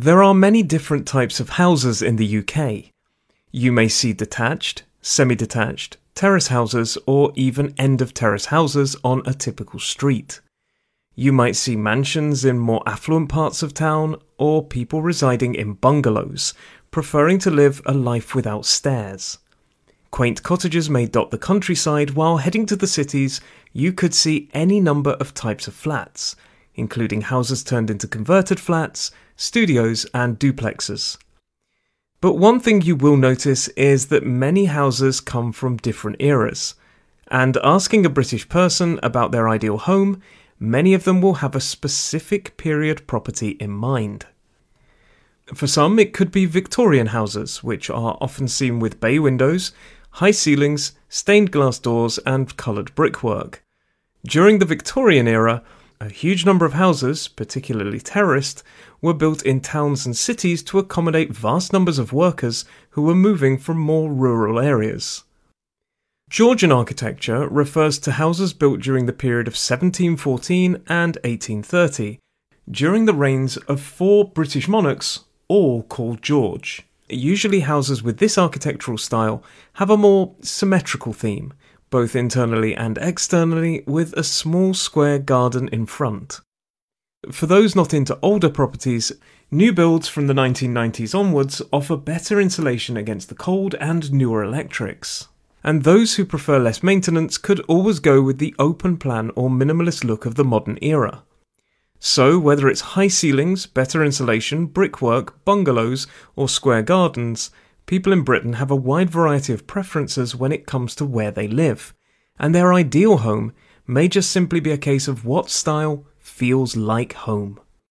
There are many different types of houses in the UK. You may see detached, semi detached, terrace houses, or even end of terrace houses on a typical street. You might see mansions in more affluent parts of town, or people residing in bungalows, preferring to live a life without stairs. Quaint cottages may dot the countryside, while heading to the cities, you could see any number of types of flats, including houses turned into converted flats, studios, and duplexes. But one thing you will notice is that many houses come from different eras, and asking a British person about their ideal home, many of them will have a specific period property in mind. For some, it could be Victorian houses, which are often seen with bay windows high ceilings, stained glass doors, and coloured brickwork. During the Victorian era, a huge number of houses, particularly terraced, were built in towns and cities to accommodate vast numbers of workers who were moving from more rural areas. Georgian architecture refers to houses built during the period of 1714 and 1830, during the reigns of four British monarchs, all called George. Usually, houses with this architectural style have a more symmetrical theme, both internally and externally, with a small square garden in front. For those not into older properties, new builds from the 1990s onwards offer better insulation against the cold and newer electrics. And those who prefer less maintenance could always go with the open plan or minimalist look of the modern era. So, whether it's high ceilings, better insulation, brickwork, bungalows, or square gardens, people in Britain have a wide variety of preferences when it comes to where they live, and their ideal home may just simply be a case of what style feels like home.